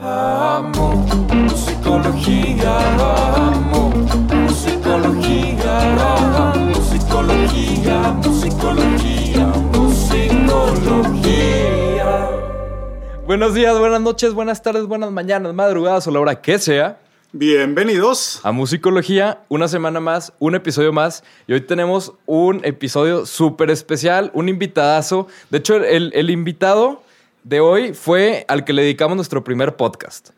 Amo musicología, amo musicología, amo musicología, musicología, musicología. Buenos días, buenas noches, buenas tardes, buenas mañanas, madrugadas o la hora que sea. Bienvenidos. A Musicología, una semana más, un episodio más. Y hoy tenemos un episodio súper especial, un invitadazo. De hecho, el, el invitado de hoy fue al que le dedicamos nuestro primer podcast.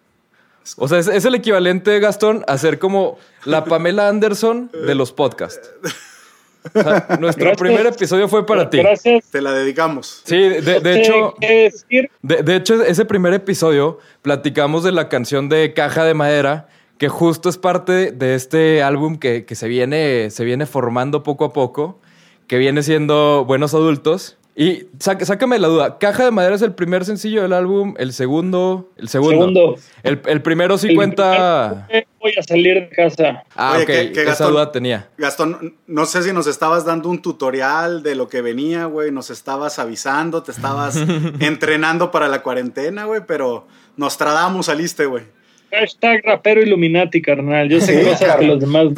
O sea, es, es el equivalente, Gastón, a ser como la Pamela Anderson de los podcasts. O sea, nuestro Gracias. primer episodio fue para ti. Gracias. Te la dedicamos. Sí, de, de hecho, de, de hecho, ese primer episodio platicamos de la canción de Caja de Madera, que justo es parte de este álbum que, que se, viene, se viene formando poco a poco, que viene siendo Buenos Adultos. Y saca- sácame la duda, ¿Caja de Madera es el primer sencillo del álbum? ¿El segundo? El segundo. Segundo. El, el primero sí El cuenta... primer- Voy a salir de casa. Ah, Oye, ok, ¿qué- qué, esa Gastón? duda tenía. Gastón, no sé si nos estabas dando un tutorial de lo que venía, güey. Nos estabas avisando, te estabas entrenando para la cuarentena, güey, pero nos tradamos, saliste, güey. Hashtag rapero Illuminati, carnal. Yo sé Sí, cosas que carnal. los demás.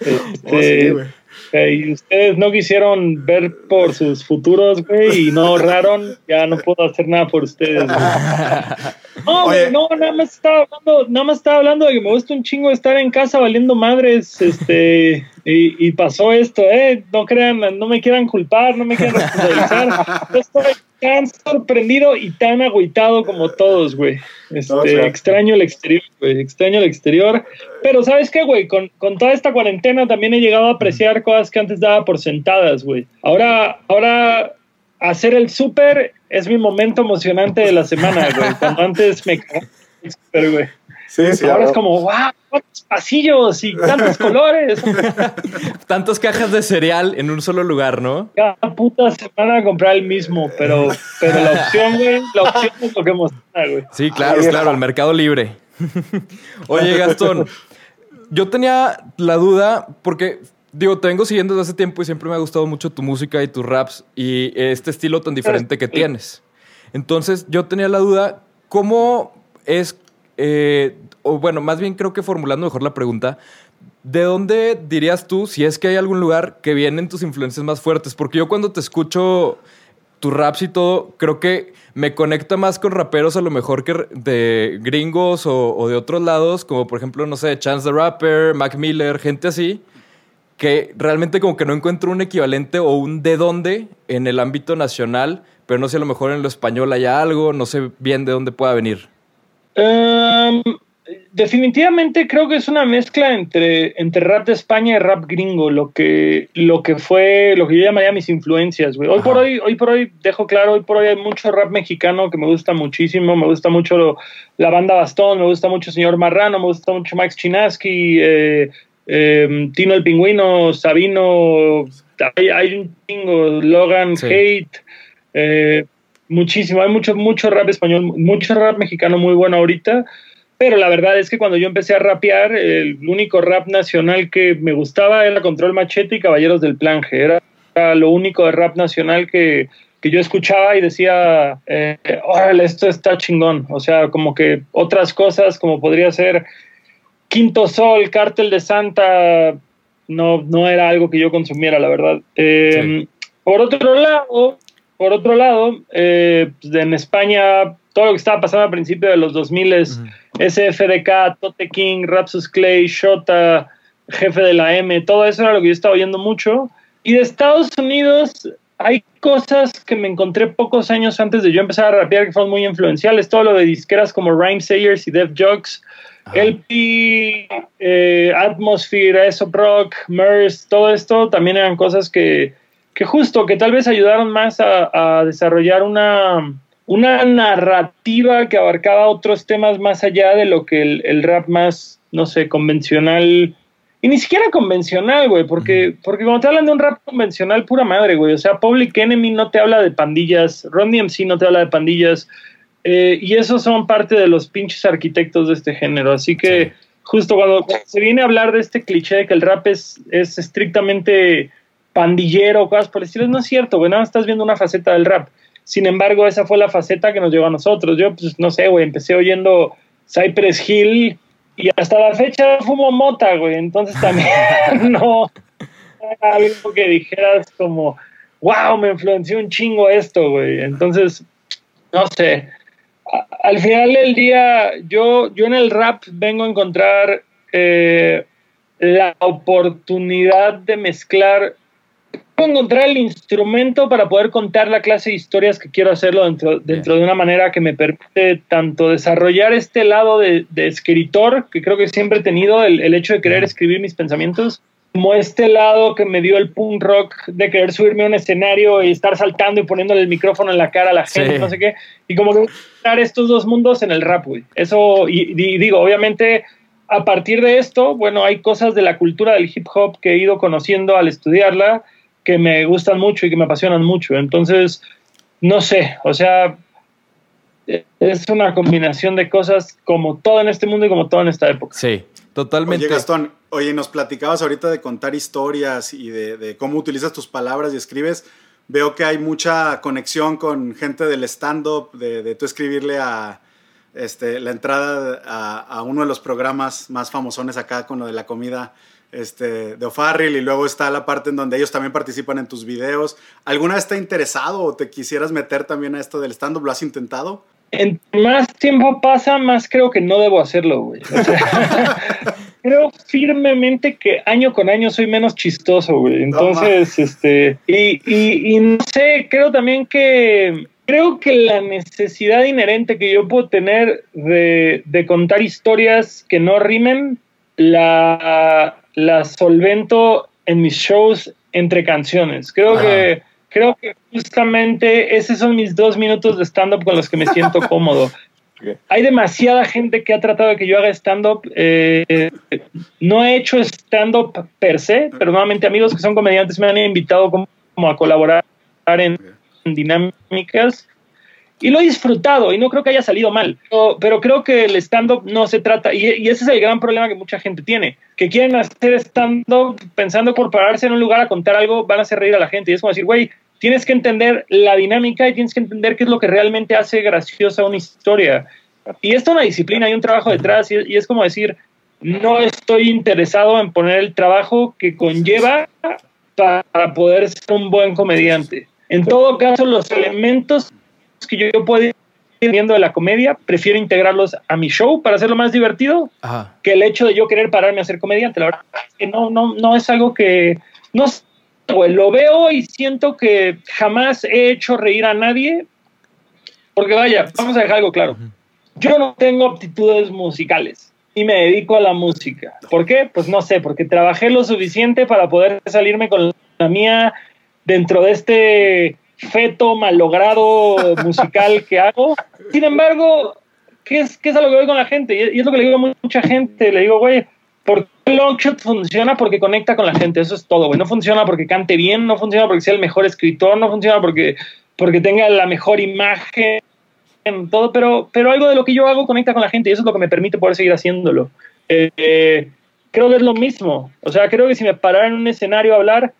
Este, Oh, sí, güey. eh, y ustedes no quisieron ver por sus futuros, güey, y no ahorraron. Ya no puedo hacer nada por ustedes, güey. No, güey, no, nada más estaba hablando, nada más estaba hablando de que me gusta un chingo estar en casa valiendo madres, este, y, y pasó esto, eh, no crean, no me quieran culpar, no me quieran responsabilizar, yo estoy tan sorprendido y tan agüitado como todos, güey, este, O sea. extraño el exterior, güey, extraño el exterior, pero ¿sabes qué, güey? Con, con toda esta cuarentena también he llegado a apreciar cosas que antes daba por sentadas, güey, ahora, ahora hacer el súper es mi momento emocionante de la semana, güey. Cuando antes me súper, güey. Sí, sí. Ahora es como, wow, cuántos pasillos y tantos colores. Tantas cajas de cereal en un solo lugar, ¿no? Cada puta semana a comprar el mismo, pero, pero la opción, güey, la opción es lo que emociona, güey. Sí, claro, claro, el mercado libre. Oye, Gastón, yo tenía la duda porque, digo, te vengo siguiendo desde hace tiempo y siempre me ha gustado mucho tu música y tus raps y este estilo tan diferente que tienes. Entonces, yo tenía la duda, ¿cómo es, eh, o bueno, más bien creo que formulando mejor la pregunta, ¿de dónde dirías tú, si es que hay algún lugar que vienen tus influencias más fuertes? Porque yo cuando te escucho tus raps y todo, creo que me conecta más con raperos a lo mejor que de gringos o, de otros lados, como por ejemplo, no sé, Chance the Rapper, Mac Miller, gente así, que realmente como que no encuentro un equivalente o un de dónde en el ámbito nacional, pero no sé, a lo mejor en lo español hay algo, no sé bien de dónde pueda venir. Um, definitivamente creo que es una mezcla entre, entre rap de España y rap gringo, lo que, lo que fue, lo que yo llamaría mis influencias, güey. Hoy Ajá. por hoy, hoy por hoy, dejo claro, hoy por hoy hay mucho rap mexicano que me gusta muchísimo, me gusta mucho lo- la banda Bastón, me gusta mucho Señor Marrano, me gusta mucho Max Chinaski, eh, eh, Tino el Pingüino, Sabino, hay, hay un chingo, Logan, Sí. Hate, eh, muchísimo, hay mucho, mucho rap español, mucho rap mexicano muy bueno ahorita, pero la verdad es que cuando yo empecé a rapear, el único rap nacional que me gustaba era Control Machete y Caballeros del Planje, era, era lo único de rap nacional que, que yo escuchaba y decía, eh, órale, esto está chingón, o sea, como que otras cosas como podría ser Quinto Sol, Cártel de Santa, no, no era algo que yo consumiera, la verdad. Eh, Por otro lado, por otro lado, eh, pues, en España, todo lo que estaba pasando a principios de los 2000 es SFDK, Tote King, Rapsus Clay, Shota, Jefe de la M, todo eso era lo que yo estaba oyendo mucho. Y de Estados Unidos hay cosas que me encontré pocos años antes de yo empezar a rapear que fueron muy influenciales. Todo lo de disqueras como Rhyme Sayers y Def Jux, LP, eh, Atmosphere, Aesop Rock, Merce, todo esto también eran cosas que, que justo, que tal vez ayudaron más a, a desarrollar una, una narrativa que abarcaba otros temas más allá de lo que el, el rap más, no sé, convencional y ni siquiera convencional, güey, porque, porque cuando te hablan de un rap convencional, pura madre, güey. O sea, Public Enemy no te habla de pandillas, Ron DMC no te habla de pandillas, eh, y esos son parte de los pinches arquitectos de este género. Así que Sí. justo cuando se viene a hablar de este cliché de que el rap es, es estrictamente pandillero, cosas por el estilo, no es cierto, güey. Nada más estás viendo una faceta del rap. Sin embargo, esa fue la faceta que nos llevó a nosotros. Yo, pues, no sé, güey, empecé oyendo Cypress Hill y hasta la fecha fumo mota, güey. Entonces también no era algo que dijeras como, wow, me influenció un chingo esto, güey. Entonces, no sé. A- al final del día, yo, yo en el rap vengo a encontrar eh, la oportunidad de mezclar encontrar el instrumento para poder contar la clase de historias que quiero hacerlo dentro, dentro de una manera que me permite tanto desarrollar este lado de, de escritor, que creo que siempre he tenido, el, el hecho de querer escribir mis pensamientos, como este lado que me dio el punk rock de querer subirme a un escenario y estar saltando y poniéndole el micrófono en la cara a la gente, Sí. no sé qué, y como que mezclar estos dos mundos en el rap, güey. Eso, y, y digo, obviamente a partir de esto, bueno, hay cosas de la cultura del hip hop que he ido conociendo al estudiarla que me gustan mucho y que me apasionan mucho. Entonces, no sé, o sea, es una combinación de cosas como todo en este mundo y como todo en esta época. Sí, totalmente. Oye, Gastón, oye, nos platicabas ahorita de contar historias y de, de cómo utilizas tus palabras y escribes. Veo que hay mucha conexión con gente del stand-up, de, de tú escribirle a este, la entrada a, a uno de los programas más famosones acá con lo de la comida este, de O'Farrill y luego está la parte en donde ellos también participan en tus videos. ¿Alguna vez te ha interesado o te quisieras meter también a esto del stand-up? ¿Lo has intentado? Entre más tiempo pasa, más creo que no debo hacerlo, güey. O sea, creo firmemente que año con año soy menos chistoso, güey. Entonces, este, y, y, y no sé, creo también que creo que la necesidad inherente que yo puedo tener de, de contar historias que no rimen, la, la solvento en mis shows entre canciones. Creo Ajá. que creo que justamente esos son mis dos minutos de stand-up con los que me siento cómodo. Hay demasiada gente que ha tratado de que yo haga stand-up. eh, no he hecho stand-up per se, pero nuevamente amigos que son comediantes me han invitado como, como a colaborar en, en dinámicas y lo he disfrutado y no creo que haya salido mal. Pero, creo que el stand-up no se trata, y, ese es el gran problema que mucha gente tiene, que quieren hacer stand-up pensando por pararse en un lugar a contar algo, van a hacer reír a la gente. Y es como decir, güey, tienes que entender la dinámica y tienes que entender qué es lo que realmente hace graciosa una historia. Y esto es una disciplina, hay un trabajo detrás, y es como decir, no estoy interesado en poner el trabajo que conlleva para poder ser un buen comediante. En todo caso, los elementos que yo puedo ir viendo de la comedia, prefiero integrarlos a mi show para hacerlo más divertido Ajá. que el hecho de yo querer pararme a ser comediante. La verdad es que no, no, no es algo que. No lo veo y siento que jamás he hecho reír a nadie. Porque vaya, vamos a dejar algo claro. Yo no tengo aptitudes musicales y me dedico a la música. ¿Por qué? Pues no sé, porque trabajé lo suficiente para poder salirme con la mía dentro de este feto malogrado musical que hago. Sin embargo, ¿qué es, qué es a lo que voy con la gente? Y, es lo que le digo a mucha gente. Le digo, güey, ¿por qué Longshot funciona? Porque conecta con la gente. Eso es todo, güey. No funciona porque cante bien, no funciona porque sea el mejor escritor, no funciona porque, porque tenga la mejor imagen, todo, pero, pero algo de lo que yo hago conecta con la gente y eso es lo que me permite poder seguir haciéndolo. Eh, eh, creo que es lo mismo. O sea, creo que si me parara en un escenario a hablar,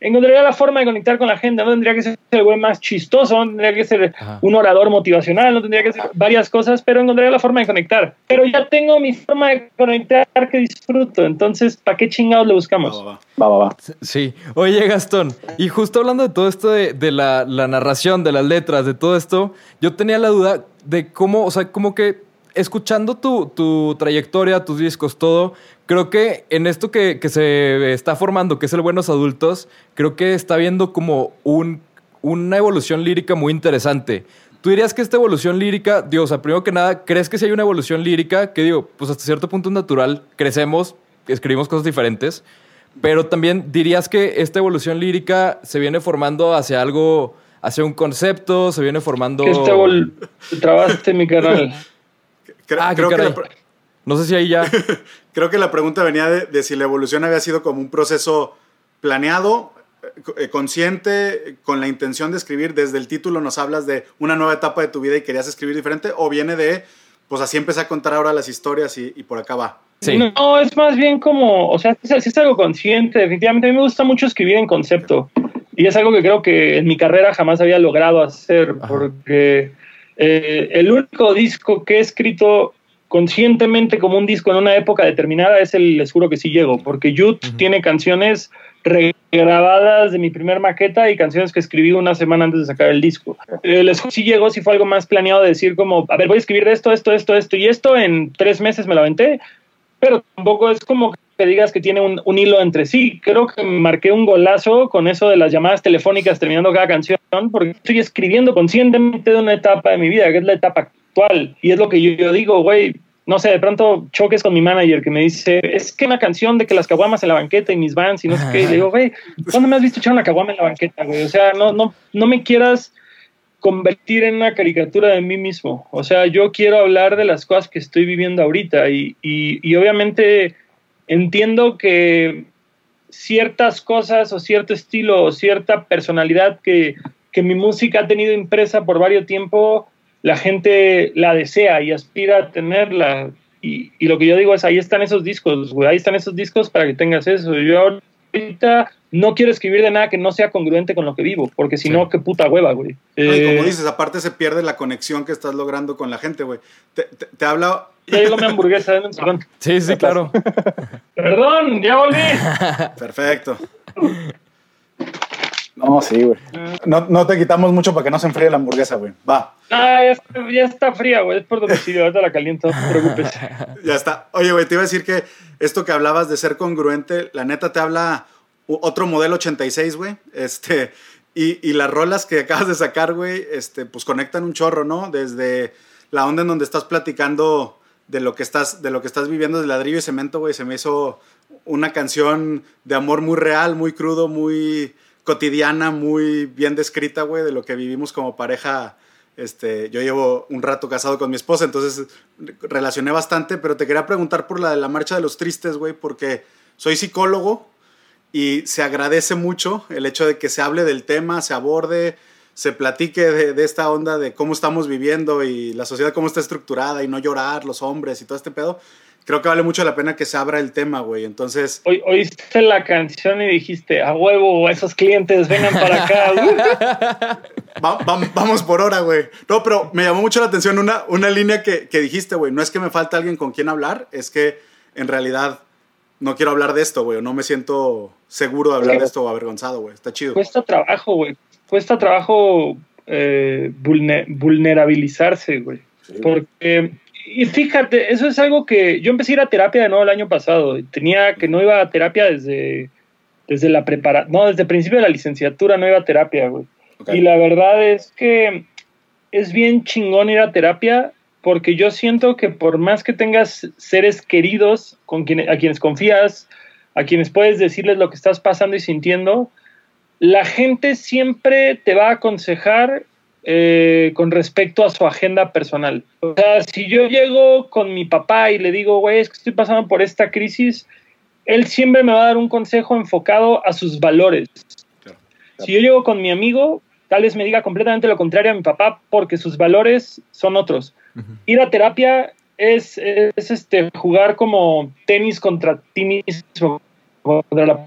encontraría la forma de conectar con la gente. No tendría que ser el güey más chistoso, no tendría que ser Ajá. un orador motivacional, no tendría que ser varias cosas, pero encontraría la forma de conectar. Pero ya tengo mi forma de conectar que disfruto. Entonces, ¿para qué chingados le buscamos? va, va. Va, va, va. Sí. Oye, Gastón, y justo hablando de todo esto de, de la, la narración, de las letras, de todo esto, yo tenía la duda de cómo, o sea, como que escuchando tu, tu trayectoria, tus discos, todo, creo que en esto que, que se está formando, que es el Buenos Adultos, creo que está viendo como un, una evolución lírica muy interesante. ¿Tú dirías que esta evolución lírica, digo, o sea, primero que nada, ¿crees que si hay una evolución lírica que digo, pues hasta cierto punto es natural, crecemos, escribimos cosas diferentes, pero también dirías que esta evolución lírica se viene formando hacia algo, hacia un concepto, se viene formando... Este trabaste mi canal. Cre- Ah, creo, que la, No sé si ahí ya... creo que la pregunta venía de, de si la evolución había sido como un proceso planeado, eh, eh, consciente, con la intención de escribir. Desde el título nos hablas de una nueva etapa de tu vida y querías escribir diferente, o viene de, pues así empecé a contar ahora las historias y, y por acá va. Sí. No, es más bien como, o sea, es, es algo consciente, definitivamente. A mí me gusta mucho escribir en concepto. Y es algo que creo que en mi carrera jamás había logrado hacer, porque eh, el único disco que he escrito conscientemente como un disco en una época determinada es el Les juro que sí llego, porque Youth tiene canciones regrabadas de mi primer maqueta y canciones que escribí una semana antes de sacar el disco. El Les juro que sí llegó, si fue algo más planeado de decir como, a ver, voy a escribir esto, esto, esto, esto y esto, en tres meses me lo aventé, pero tampoco es como que digas que tiene un, un, hilo entre sí. Creo que marqué un golazo con eso de las llamadas telefónicas terminando cada canción, porque estoy escribiendo conscientemente de una etapa de mi vida, que es la etapa Y es lo que yo, yo digo, güey, no sé, de pronto choques con mi manager que me dice, es que una canción de que las caguamas en la banqueta y mis vans y no sé qué. Y le digo, güey, ¿cuándo me has visto echar una caguama en la banqueta, güey? O sea, no, no, no me quieras convertir en una caricatura de mí mismo. O sea, yo quiero hablar de las cosas que estoy viviendo ahorita y, y, y obviamente entiendo que ciertas cosas o cierto estilo o cierta personalidad que, que mi música ha tenido impresa por varios tiempo, la gente la desea y aspira a tenerla. Y, y, lo que yo digo es, ahí están esos discos, güey, ahí están esos discos para que tengas eso. Yo ahorita no quiero escribir de nada que no sea congruente con lo que vivo, porque si no, sí. qué puta hueva, güey. Eh, como dices, aparte se pierde la conexión que estás logrando con la gente, güey. Te, te, te habla... Ya llegó mi hamburguesa, perdón. Sí, sí, claro. Perdón, ya volví. Perfecto. No, sí, güey. No, no, te quitamos mucho para que no se enfríe la hamburguesa, güey. Va. Ah, ya está, ya está fría, güey. Es por domicilio. Ahorita la caliento, no te preocupes. Ya está. Oye, güey, te iba a decir que esto que hablabas de ser congruente, la neta te habla otro modelo 86, güey. Este, y, y, las rolas que acabas de sacar, güey, este, pues conectan un chorro, ¿no? Desde la onda en donde estás platicando de lo que estás, de lo que estás viviendo de ladrillo y cemento, güey. Se me hizo una canción de amor muy real, muy crudo, muy cotidiana, muy bien descrita, güey, de lo que vivimos como pareja. Este, yo llevo un rato casado con mi esposa, entonces relacioné bastante, pero te quería preguntar por la de la marcha de los tristes, güey, porque soy psicólogo y se agradece mucho el hecho de que se hable del tema, se aborde, se platique de, de, esta onda de cómo estamos viviendo y la sociedad cómo está estructurada y no llorar los hombres y todo este pedo creo que vale mucho la pena que se abra el tema, güey. Entonces. Hoy, oíste la canción y dijiste, a huevo, esos clientes vengan para acá. va, va, vamos por hora, güey. No, pero me llamó mucho la atención una, una línea que, que dijiste, güey. No es que me falta alguien con quien hablar, es que en realidad no quiero hablar de esto, güey. No me siento seguro de hablar sí. de esto o avergonzado, güey. Está chido. Cuesta trabajo, güey. Cuesta trabajo eh, vulner vulnerabilizarse, güey. Sí. Porque y fíjate, eso es algo que yo empecé a ir a terapia de nuevo el año pasado. Tenía que no iba a terapia desde, desde la prepara, no, desde el principio de la licenciatura no iba a terapia, güey. Okay. Y la verdad es que es bien chingón ir a terapia porque yo siento que por más que tengas seres queridos con quien, a quienes confías, a quienes puedes decirles lo que estás pasando y sintiendo, la gente siempre te va a aconsejar eh, con respecto a su agenda personal. O sea, si yo llego con mi papá y le digo, güey, es que estoy pasando por esta crisis, él siempre me va a dar un consejo enfocado a sus valores. Claro, claro. Si yo llego con mi amigo, tal vez me diga completamente lo contrario a mi papá porque sus valores son otros. Uh -huh. Ir a terapia es, es, este, jugar como tenis contra ti mismo, contra la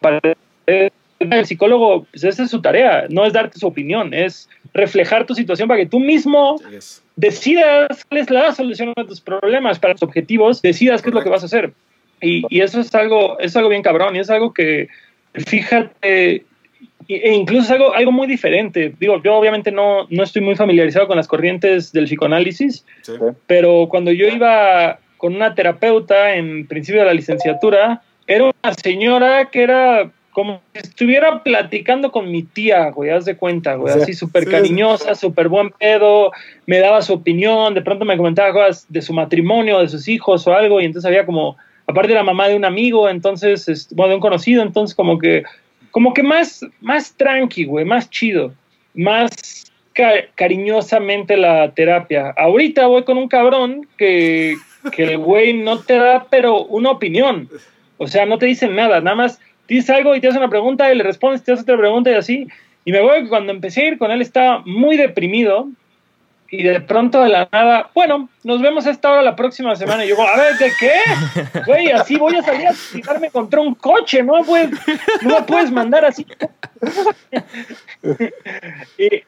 pared. El psicólogo, pues esa es su tarea, no es darte su opinión, es reflejar tu situación para que tú mismo yes. decidas cuál es la solución a tus problemas, para tus objetivos, decidas qué es lo que vas a hacer. Y, y, eso es algo, es algo bien cabrón, y es algo que, fíjate, e incluso es algo, algo muy diferente. Digo, yo obviamente no, no estoy muy familiarizado con las corrientes del psicoanálisis, sí. pero cuando yo iba con una terapeuta en principio de la licenciatura, era una señora que era como si estuviera platicando con mi tía, güey, haz de cuenta, güey, así súper cariñosa, súper buen pedo, me daba su opinión, de pronto me comentaba cosas de su matrimonio, de sus hijos o algo, y entonces había como, aparte de la mamá de un amigo, entonces, bueno, de un conocido, entonces como que, como que más, más tranqui, güey, más chido, más ca cariñosamente la terapia. Ahorita voy con un cabrón que, que el güey no te da, pero una opinión, o sea, no te dicen nada, nada más dices algo y te hace una pregunta y le respondes, te hace otra pregunta y así. Y me acuerdo que cuando empecé a ir con él estaba muy deprimido y de pronto de la nada, bueno, nos vemos a esta hora la próxima semana. Y yo, a ver, ¿de qué? Güey, así voy a salir a tirarme contra un coche, no puedes, no me puedes mandar así. Y-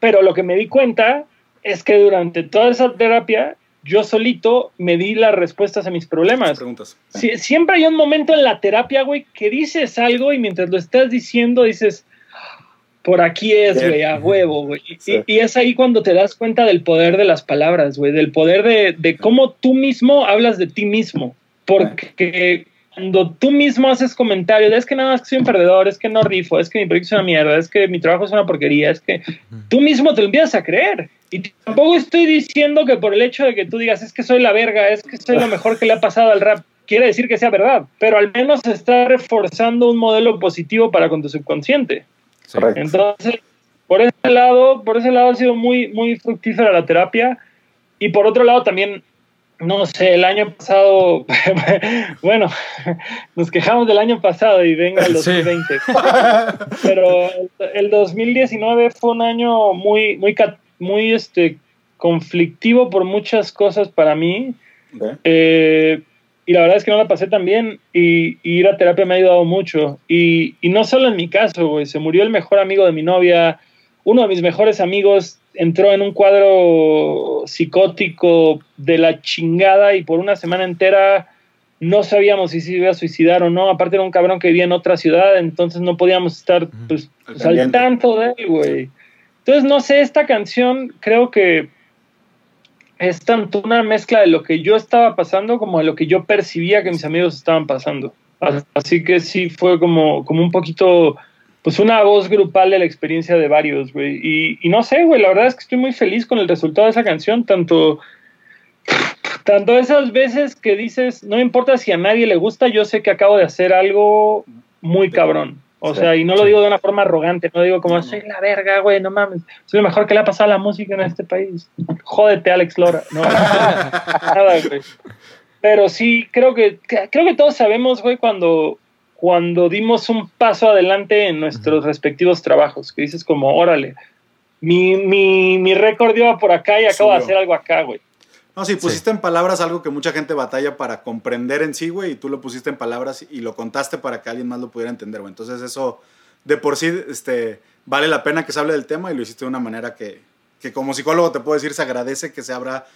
pero lo que me di cuenta es que durante toda esa terapia, yo solito me di las respuestas a mis problemas. Preguntas. Sie- siempre hay un momento en la terapia, güey, que dices algo y mientras lo estás diciendo dices, por aquí es, güey, a huevo, güey. Y- Sí. Y, es ahí cuando te das cuenta del poder de las palabras, güey, del poder de, de cómo tú mismo hablas de ti mismo. Porque cuando tú mismo haces comentarios, de, es que nada más que soy un perdedor, es que no rifo, es que mi proyecto es una mierda, es que mi trabajo es una porquería, es que tú mismo te lo empiezas a creer. Y tampoco estoy diciendo que por el hecho de que tú digas, es que soy la verga, es que soy lo mejor que le ha pasado al rap, quiere decir que sea verdad, pero al menos está reforzando un modelo positivo para con tu subconsciente. Sí. Correcto. Entonces, por ese lado, por ese lado ha sido muy, muy fructífera la terapia. Y por otro lado también, no sé, el año pasado, bueno, nos quejamos del año pasado y venga el Sí. 2020. Pero el, el 2019 fue un año muy, muy, ca- muy este, conflictivo por muchas cosas para mí. Eh, y la verdad es que no la pasé tan bien y, y ir a terapia me ha ayudado mucho. Y, y no solo en mi caso, güey, se murió el mejor amigo de mi novia, uno de mis mejores amigos entró en un cuadro psicótico de la chingada y por una semana entera no sabíamos si se iba a suicidar o no. Aparte era un cabrón que vivía en otra ciudad, entonces no podíamos estar pues, Al pues, tanto de él, güey. Entonces, no sé, esta canción creo que es tanto una mezcla de lo que yo estaba pasando como de lo que yo percibía que mis amigos estaban pasando. Así que sí fue como, como un poquito, pues una voz grupal de la experiencia de varios, güey. Y, y no sé, güey, la verdad es que estoy muy feliz con el resultado de esa canción, tanto, tanto esas veces que dices, no importa si a nadie le gusta, yo sé que acabo de hacer algo muy cabrón. O Sí, sea, y no lo digo de una forma arrogante, no digo como, soy la verga, güey, no mames, soy lo mejor que le ha pasado a la música en este país. Jódete, Alex Lora. No, nada, güey. Pero sí, creo que, creo que todos sabemos, güey, cuando, cuando dimos un paso adelante en nuestros respectivos trabajos, que dices como, órale, mi, mi, mi récord iba por acá y acabo de hacer algo acá, güey. No, sí, pusiste en palabras algo que mucha gente batalla para comprender en sí, güey, y tú lo pusiste en palabras y lo contaste para que alguien más lo pudiera entender, güey. Entonces eso, de por sí, este, vale la pena que se hable del tema y lo hiciste de una manera que, que como psicólogo te puedo decir, se agradece que se abra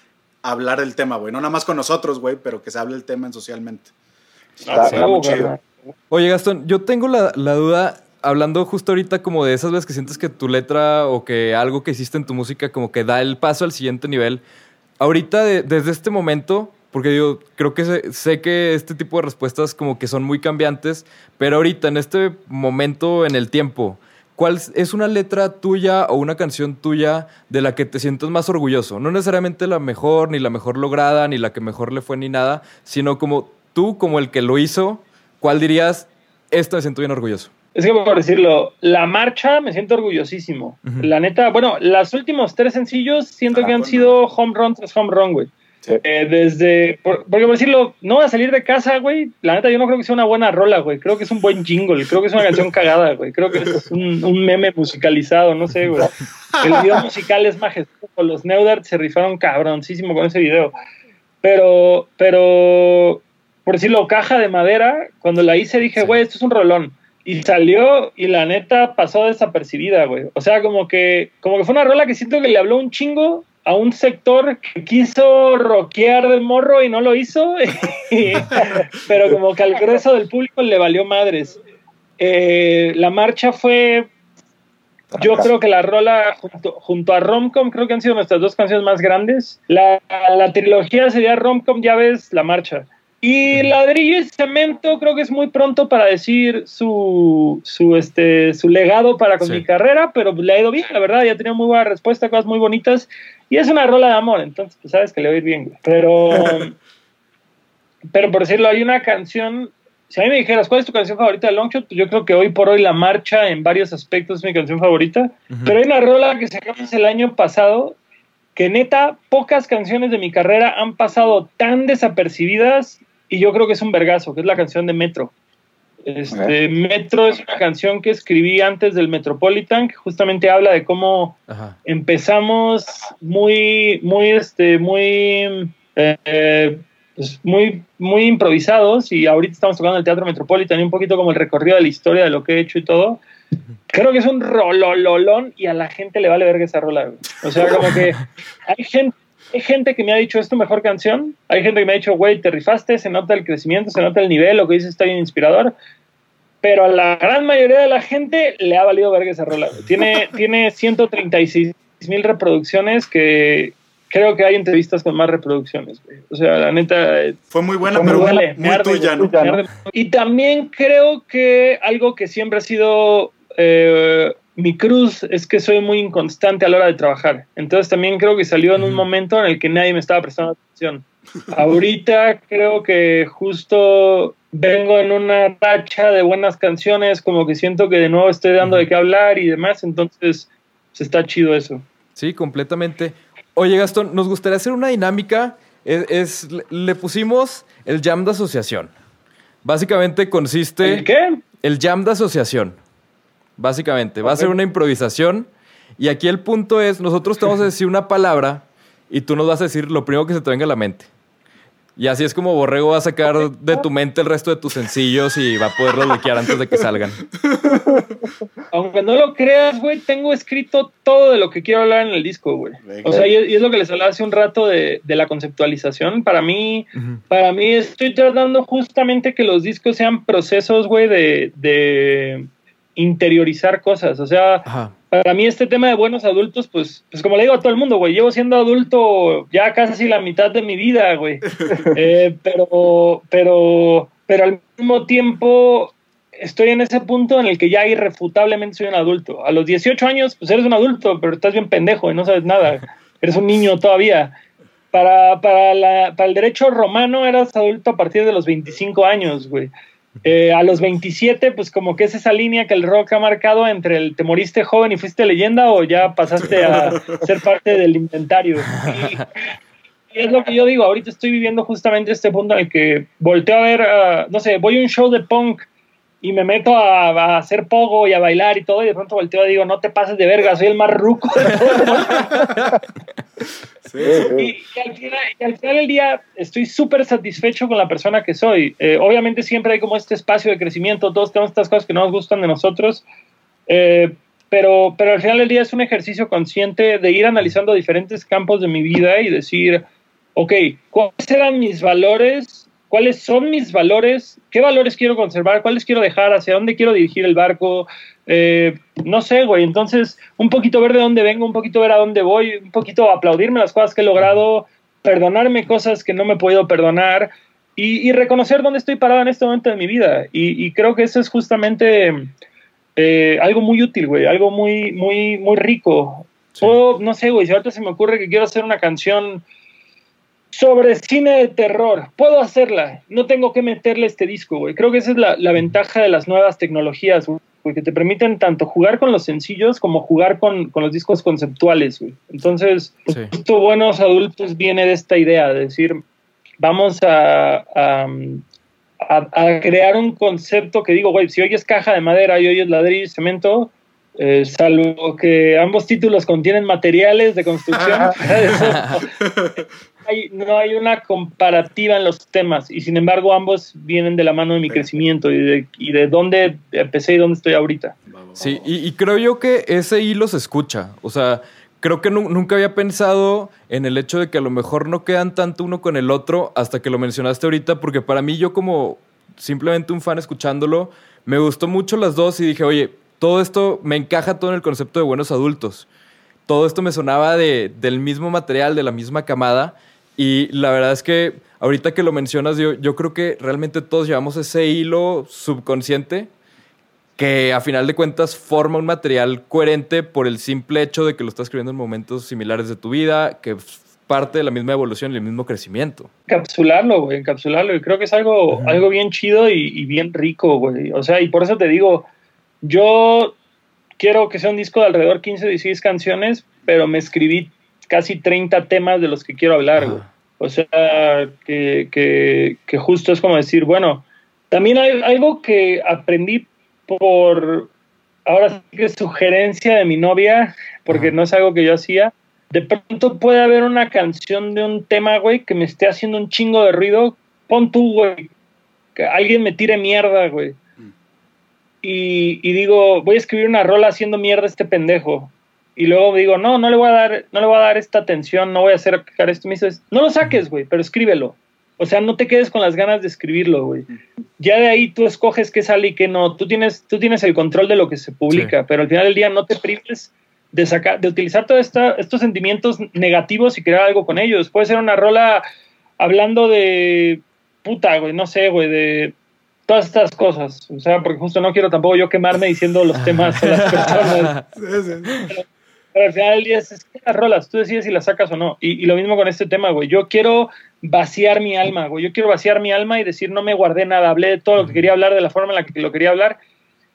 a hablar del tema, güey. No nada más con nosotros, güey, pero que se hable el tema en socialmente. Está- Ah, está muy huevo, chido. Oye, Gastón, yo tengo la, la duda, hablando justo ahorita como de esas veces que sientes que tu letra o que algo que hiciste en tu música como que da el paso al siguiente nivel. Ahorita, de- desde este momento, porque digo, creo que sé, sé que este tipo de respuestas como que son muy cambiantes, pero ahorita, en este momento, en el tiempo, ¿cuál es- una letra tuya o una canción tuya de la que te sientes más orgulloso? No necesariamente la mejor, ni la mejor lograda, ni la que mejor le fue, ni nada, sino como tú, como el que lo hizo, ¿cuál dirías, esta me siento bien orgulloso? Es que por decirlo, la marcha me siento orgullosísimo. La neta, bueno, los últimos tres sencillos siento Ah, que han sido home run tras home run, güey. Sí. Eh, desde, por- porque por decirlo, no voy a salir de casa, güey. La neta, yo no creo que sea una buena rola, güey. Creo que es un buen jingle. Creo que es una canción cagada, güey. Creo que es un, un meme musicalizado, no sé, güey. El video musical es majestuoso. Los Neudart se rifaron cabroncísimo con ese video. Pero, pero, por decirlo, caja de madera, cuando la hice dije, güey, esto es un rolón. Y salió y la neta pasó desapercibida, güey. O sea, como que, como que fue una rola que siento que le habló un chingo a un sector que quiso rockear de morro y no lo hizo, pero como que al grueso del público le valió madres. Eh, la marcha fue, yo creo que la rola junto, junto a Romcom, creo que han sido nuestras dos canciones más grandes. La, la trilogía sería Romcom, ya ves, la marcha. Y ladrillo y cemento creo que es muy pronto para decir su, su, este, su legado para con Sí. mi carrera, pero le ha ido bien, la verdad, ya tenido muy buena respuesta, cosas muy bonitas. Y es una rola de amor, entonces pues sabes que le va a ir bien. Pero, pero por decirlo, hay una canción, si a mí me dijeras, ¿cuál es tu canción favorita de Longshot? Pues yo creo que hoy por hoy La Marcha en varios aspectos es mi canción favorita. Pero hay una rola que sacamos el año pasado que neta, pocas canciones de mi carrera han pasado tan desapercibidas y yo creo que es un vergazo, que es la canción de Metro. Este, Metro es una canción que escribí antes del Metropolitan, que justamente habla de cómo Ajá. empezamos muy, muy, este, muy, eh, pues, muy, muy improvisados y ahorita estamos tocando el Teatro Metropolitan y un poquito como el recorrido de la historia de lo que he hecho y todo. Creo que es un rolololón y a la gente le vale verga esa rola. O sea, como que hay gente, hay gente que me ha dicho, es tu mejor canción. Hay gente que me ha dicho, güey, te rifaste, se nota el crecimiento, se nota el nivel, lo que dices está bien inspirador. Pero a la gran mayoría de la gente le ha valido verga esa rola. Tiene, tiene 136 mil reproducciones que creo que hay entrevistas con más reproducciones. güey. O sea, la neta, eh, Fue muy buena, pero muy muy, me arde, tuya, ¿no? Y también creo que algo que siempre ha sido eh, mi cruz es que soy muy inconstante a la hora de trabajar. Entonces también creo que salió en un momento en el que nadie me estaba prestando atención. Ahorita creo que justo vengo en una racha de buenas canciones, como que siento que de nuevo estoy dando de qué hablar y demás, entonces pues, está chido eso. Sí, completamente. Oye, Gastón, nos gustaría hacer una dinámica. Es, es- le- le pusimos el jam de asociación. Básicamente consiste. ¿El qué? El jam de asociación. Básicamente. Va a ser una improvisación. Y aquí el punto es: nosotros te vamos a decir una palabra y tú nos vas a decir lo primero que se te venga a la mente. Y así es como Borrego va a sacar de tu mente el resto de tus sencillos y va a poderlos liquear antes de que salgan. Aunque no lo creas, güey, tengo escrito todo de lo que quiero hablar en el disco, güey. O sea, y es, y es lo que les hablaba hace un rato de, de la conceptualización. Para mí, para mí estoy tratando justamente que los discos sean procesos, güey, de, de interiorizar cosas. O sea, Ajá. para mí este tema de buenos adultos, pues, pues como le digo a todo el mundo, güey, llevo siendo adulto ya casi la mitad de mi vida, güey. Eh, pero, pero, pero al mismo tiempo estoy en ese punto en el que ya irrefutablemente soy un adulto. A los 18 años, pues eres un adulto, pero estás bien pendejo y no sabes nada. Eres un niño todavía. Para, para, la- para el derecho romano eras adulto a partir de los 25 años, güey. Eh, a los 27, pues como que es esa línea que el rock ha marcado entre el te moriste joven y fuiste leyenda o ya pasaste a ser parte del inventario. Y, y es lo que yo digo, ahorita estoy viviendo justamente este punto en el que volteo a ver, ah, no sé, voy a un show de punk y me meto a, a hacer pogo y a bailar y todo y de pronto volteo y digo, no te pases de verga, soy el más ruco. Sí, Y, y al final, y al final del día estoy súper satisfecho con la persona que soy. Eh, obviamente siempre hay como este espacio de crecimiento, todos tenemos estas cosas que no nos gustan de nosotros, eh, pero, pero al final del día es un ejercicio consciente de ir analizando diferentes campos de mi vida y decir, ok, ¿cuáles eran mis valores? ¿Cuáles son mis valores? ¿Qué valores quiero conservar? ¿Cuáles quiero dejar? ¿Hacia dónde quiero dirigir el barco? Eh, no sé, güey. Entonces, un poquito ver de dónde vengo, un poquito ver a dónde voy, un poquito aplaudirme las cosas que he logrado, perdonarme cosas que no me he podido perdonar y, y reconocer dónde estoy parado en este momento de mi vida. Y, y creo que eso es justamente eh, algo muy útil, güey, algo muy, muy, muy rico. Puedo, no sé, güey, si ahorita se me ocurre que quiero hacer una canción sobre cine de terror, puedo hacerla, no tengo que meterle este disco, güey. Creo que esa es la, la ventaja de las nuevas tecnologías, güey, que te permiten tanto jugar con los sencillos como jugar con, con los discos conceptuales, güey. Entonces, pues, Sí. justo Buenos Adultos viene de esta idea, de decir, vamos a, a, crear un concepto que digo, güey, si hoy es caja de madera y hoy es ladrillo y cemento, eh, salvo que ambos títulos contienen materiales de construcción, eso, hay- no hay una comparativa en los temas y sin embargo ambos vienen de la mano de mi crecimiento y de, y de dónde empecé y dónde estoy ahorita. Sí, y, y creo yo que ese hilo se escucha. O sea, creo que nu- nunca había pensado en el hecho de que a lo mejor no quedan tanto uno con el otro hasta que lo mencionaste ahorita, porque para mí yo como simplemente un fan escuchándolo, me gustó mucho las dos y dije, oye, todo esto me encaja todo en el concepto de buenos adultos. Todo esto me sonaba de, del mismo material, de la misma camada. Y la verdad es que ahorita que lo mencionas, yo, yo creo que realmente todos llevamos ese hilo subconsciente que a final de cuentas forma un material coherente por el simple hecho de que lo estás escribiendo en momentos similares de tu vida, que parte de la misma evolución y el mismo crecimiento. Encapsularlo, güey, encapsularlo. Y creo que es algo, algo bien chido y, y bien rico, güey. O sea, y por eso te digo, yo quiero que sea un disco de alrededor 15, 16 canciones, pero me escribí casi 30 temas de los que quiero hablar, güey. O sea, que, que, que justo es como decir, bueno, También hay algo que aprendí por, ahora sí que sugerencia de mi novia, porque Ajá. no es algo que yo hacía. De pronto puede haber una canción de un tema, güey, que me esté haciendo un chingo de ruido. Pon tú, güey, que alguien me tire mierda, güey. Y, y digo, voy a escribir una rola haciendo mierda a este pendejo. Y luego digo, no, no le voy a dar, no le voy a dar esta atención, no voy a hacer fijar esto. Me dices, no lo saques, güey, pero escríbelo. O sea, no te quedes con las ganas de escribirlo, güey. Ya de ahí tú escoges qué sale y qué no. Tú tienes, tú tienes el control de lo que se publica, pero al final del día no te prives de sacar, de utilizar todos estos sentimientos negativos y crear algo con ellos. Puede ser una rola hablando de puta, güey, no sé, güey, de todas estas cosas. O sea, porque justo no quiero tampoco yo quemarme diciendo los temas a las personas. Pero al final del día es, es que las rolas, tú decides si las sacas o no. Y, y lo mismo con este tema, güey. Yo quiero vaciar mi alma, güey. Yo quiero vaciar mi alma y decir, no me guardé nada, hablé de todo lo que quería hablar, de la forma en la que lo quería hablar.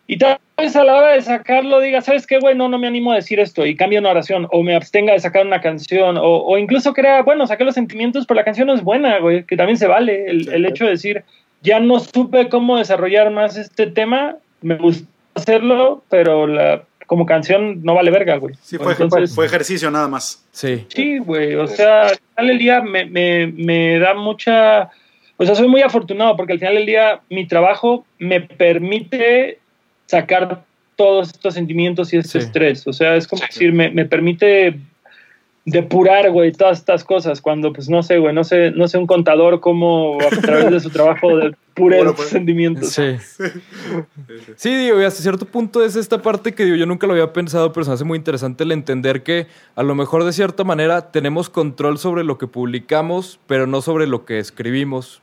Y tal vez a la hora de sacarlo diga, ¿sabes qué, güey? No, no me animo a decir esto y cambio una oración o me abstenga de sacar una canción o, o incluso crea, bueno, saqué los sentimientos, pero la canción no es buena, güey, que también se vale. El, el hecho de decir, ya no supe cómo desarrollar más este tema, me gustó hacerlo, pero la, como canción no vale verga, güey. Sí, fue, Entonces, fue ejercicio nada más. Sí. Sí, güey, o sea, al final del día me, me, me da mucha, o sea, soy muy afortunado porque al final del día mi trabajo me permite sacar todos estos sentimientos y este Sí. estrés, o sea, es como decir, me, me permite depurar, güey, todas estas cosas, cuando, pues, no sé, güey, no sé, no sé un contador cómo a través de su trabajo depura Bueno, los pues, sentimientos. Sí. Sí, digo, y hasta cierto punto es esta parte que digo, yo nunca lo había pensado, pero se me hace muy interesante el entender que a lo mejor de cierta manera tenemos control sobre lo que publicamos, pero no sobre lo que escribimos.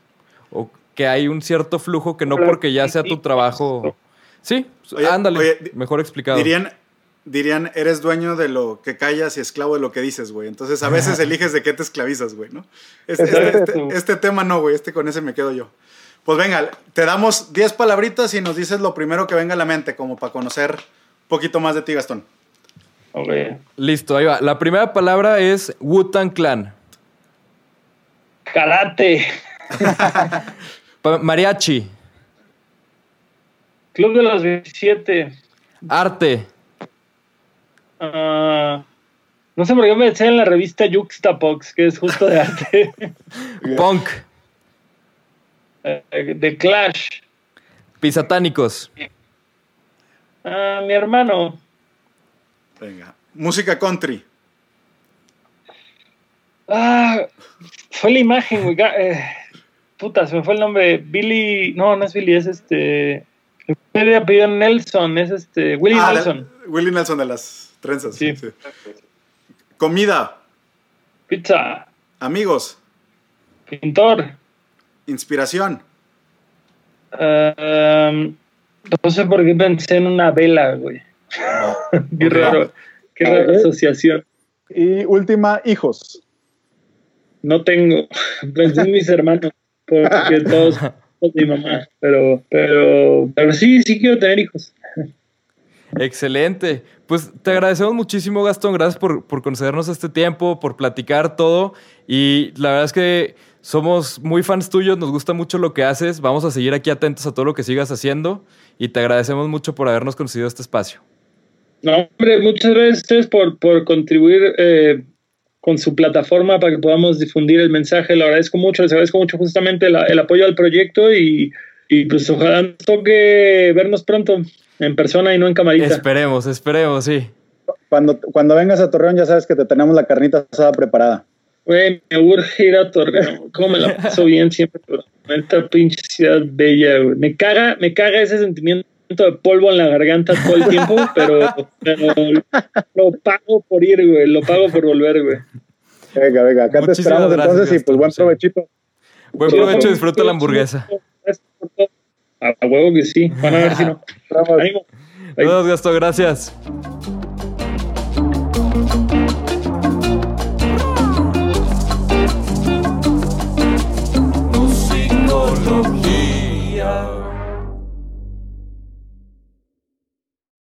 O que hay un cierto flujo que no porque ya sea tu trabajo. Sí, Oye, ándale, oye, mejor explicado. Dirían, dirían, eres dueño de lo que callas y esclavo de lo que dices, güey. Entonces a veces eliges de qué te esclavizas, güey, ¿no? Este, este- este- este tema no, güey. Este con ese me quedo yo. Pues venga, te damos 10 palabritas y nos dices lo primero que venga a la mente, como para conocer un poquito más de ti, Gastón. Ok. Listo, ahí va. La primera palabra es Wu-Tang Clan. Karate, mariachi, Club de los 27. arte, Ah, no sé por qué pensé en la revista Juxtapox, que es justo de arte. punk, Eh, de Clash. pisatánicos, Ah, mi hermano. Venga. Música country. Ah, fue la imagen, güey. Eh, puta, se me fue el nombre. Billy. No, no es Billy, es este. El apellido Nelson, es este. Willie Ah, Nelson. de- Willie Nelson de las trenzas. Sí. Comida. Pizza. Amigos. Pintor. Inspiración. Ah, no sé por qué pensé en una vela, güey. qué raro. Qué rara asociación. Y última, hijos. No tengo. Pensé en mis hermanos, porque todos son mi mamá. Pero, pero, pero sí, sí quiero tener hijos. Excelente. Pues te agradecemos muchísimo, Gastón. Gracias por, por concedernos este tiempo, por platicar todo. Y la verdad es que somos muy fans tuyos, nos gusta mucho lo que haces. Vamos a seguir aquí atentos a todo lo que sigas haciendo. Y te agradecemos mucho por habernos concedido este espacio. No, hombre, muchas gracias por, por contribuir eh, con su plataforma para que podamos difundir el mensaje. Lo agradezco mucho, les agradezco mucho justamente el apoyo al proyecto y, y pues ojalá nos toque vernos pronto en persona y no en camarita. Esperemos, esperemos, sí. Cuando, cuando vengas a Torreón ya sabes que te tenemos la carnita asada preparada. Güey, me urge ir a Torreón. Cómo me la paso bien siempre, pero esta pinche ciudad bella, güey. Me caga, me caga ese sentimiento de polvo en la garganta todo el tiempo, pero, pero lo pago por ir, güey. Lo pago por volver, güey. Venga, venga, acá te esperamos gracias, entonces y pues buen provechito. Buen provecho, disfruta la hamburguesa. Gracias por todo. A huevo que sí. Van a ver si no. Vamos. Ánimo. Nos Gastón, gracias. Musicología.